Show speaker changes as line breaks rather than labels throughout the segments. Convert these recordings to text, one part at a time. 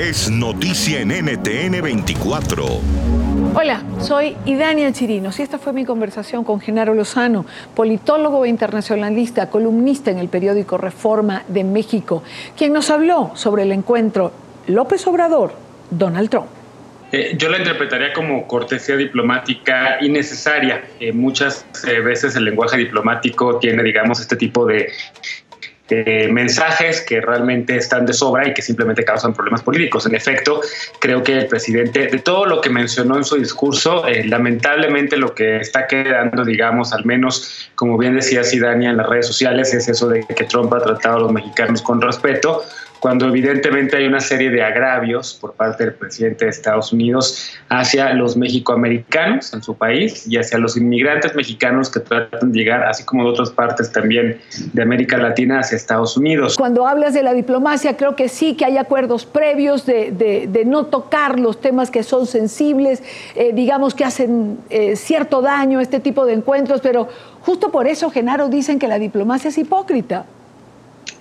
es noticia en NTN 24.
Hola, soy Idania Chirinos y esta fue mi conversación con Genaro Lozano, politólogo e internacionalista, columnista en el periódico Reforma de México, quien nos habló sobre el encuentro López Obrador-Donald Trump.
Eh, yo la interpretaría como cortesía diplomática innecesaria. Eh, muchas eh, veces el lenguaje diplomático tiene, digamos, este tipo de mensajes que realmente están de sobra y que simplemente causan problemas políticos. En efecto, creo que el presidente, de todo lo que mencionó en su discurso, lamentablemente lo que está quedando, digamos, al menos, como bien decía Sidania en las redes sociales, es eso de que Trump ha tratado a los mexicanos con respeto cuando evidentemente hay una serie de agravios por parte del presidente de Estados Unidos hacia los mexicoamericanos en su país y hacia los inmigrantes mexicanos que tratan de llegar, así como de otras partes también de América Latina, hacia Estados Unidos.
Cuando hablas de la diplomacia, creo que sí que hay acuerdos previos de, no tocar los temas que son sensibles, eh, digamos que hacen eh, cierto daño este tipo de encuentros, pero justo por eso, Genaro, dicen que la diplomacia es hipócrita.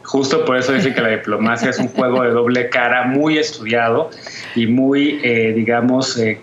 Justo por eso dice que la diplomacia es un juego de doble cara muy estudiado y muy, eh, digamos, eh,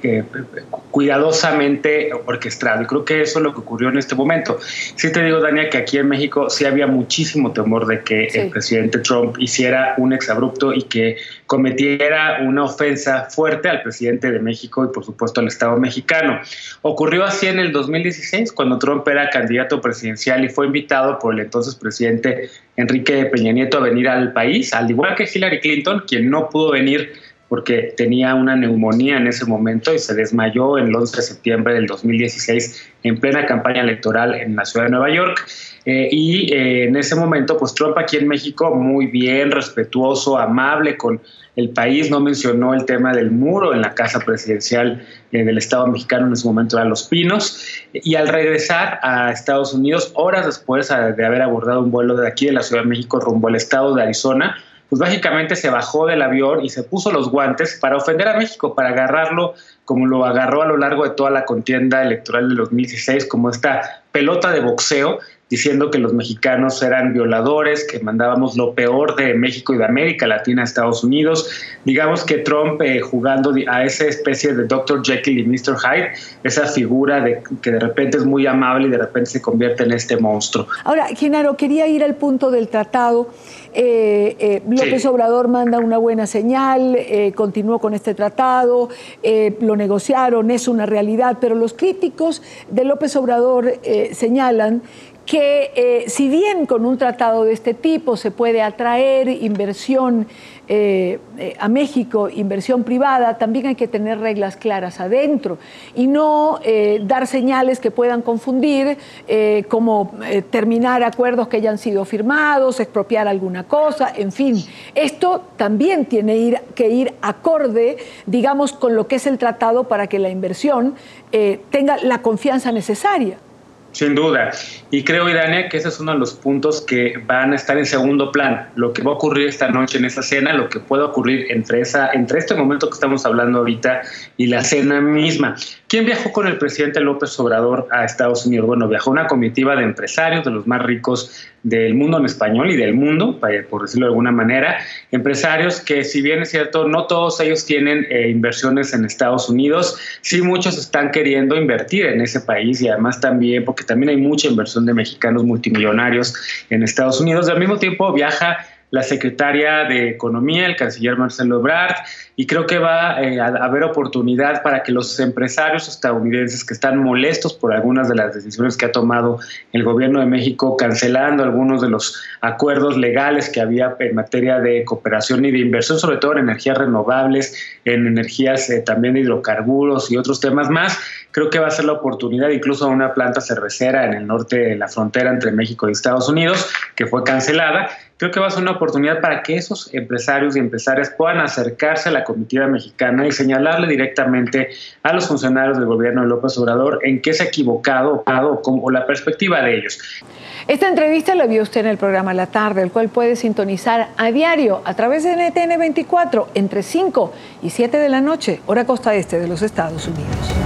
cuidadosamente orquestado. Y creo que eso es lo que ocurrió en este momento. Sí te digo, Dania, que aquí en México sí había muchísimo temor de que el presidente Trump hiciera un exabrupto y que cometiera una ofensa fuerte al presidente de México y por supuesto al Estado mexicano. Ocurrió así en el 2016, cuando Trump era candidato presidencial y fue invitado por el entonces presidente Enrique Peña Nieto a venir al país, al igual que Hillary Clinton, quien no pudo venir porque tenía una neumonía en ese momento y se desmayó el 11 de septiembre del 2016 en plena campaña electoral en la ciudad de Nueva York. Eh, y eh, en ese momento, pues Trump aquí en México, muy bien, respetuoso, amable con el país, no mencionó el tema del muro en la casa presidencial eh, del Estado mexicano, en ese momento era Los Pinos, y al regresar a Estados Unidos, horas después de haber abordado un vuelo de aquí de la Ciudad de México rumbo al estado de Arizona, pues básicamente se bajó del avión y se puso los guantes para ofender a México, para agarrarlo como lo agarró a lo largo de toda la contienda electoral de 2016, como esta pelota de boxeo diciendo que los mexicanos eran violadores, que mandábamos lo peor de México y de América Latina a Estados Unidos. Digamos que Trump eh, jugando a esa especie de Dr. Jekyll y Mr. Hyde, esa figura de que de repente es muy amable y de repente se convierte en este monstruo.
Ahora, Genaro, quería ir al punto del tratado. Eh, eh, López Obrador manda una buena señal, continuó con este tratado, lo negociaron, es una realidad, pero los críticos de López Obrador señalan que eh, si bien con un tratado de este tipo se puede atraer inversión eh, eh, a México, inversión privada, también hay que tener reglas claras adentro y no dar señales que puedan confundir, como terminar acuerdos que hayan sido firmados, expropiar alguna cosa, en fin. Esto también tiene que ir acorde, digamos, con lo que es el tratado para que la inversión tenga la confianza necesaria.
Sin duda. Y creo, Idania, que ese es uno de los puntos que van a estar en segundo plan. Lo que va a ocurrir esta noche en esa cena, lo que puede ocurrir entre, esa, entre este momento que estamos hablando ahorita y la cena misma. ¿Quién viajó con el presidente López Obrador a Estados Unidos? Bueno, viajó una comitiva de empresarios, de los más ricos del mundo en español y del mundo, por decirlo de alguna manera. Empresarios que, si bien es cierto, no todos ellos tienen eh, inversiones en Estados Unidos, sí muchos están queriendo invertir en ese país y además también, porque también hay mucha inversión de mexicanos multimillonarios en Estados Unidos. Al mismo tiempo viaja la secretaria de Economía, el canciller Marcelo Ebrard, y creo que va eh, a haber oportunidad para que los empresarios estadounidenses que están molestos por algunas de las decisiones que ha tomado el gobierno de México, cancelando algunos de los acuerdos legales que había en materia de cooperación y de inversión, sobre todo en energías renovables, en energías eh, también de hidrocarburos y otros temas más, creo que va a ser la oportunidad incluso a una planta cervecera en el norte de la frontera entre México y Estados Unidos, que fue cancelada, creo que va a ser una oportunidad para que esos empresarios y empresarias puedan acercarse a la comitiva mexicana y señalarle directamente a los funcionarios del gobierno de López Obrador en qué se ha equivocado o, o la perspectiva de ellos.
Esta entrevista la vio usted en el programa La Tarde, el cual puede sintonizar a diario a través de NTN 24 entre 5 y 7 de la noche, hora costa este de los Estados Unidos.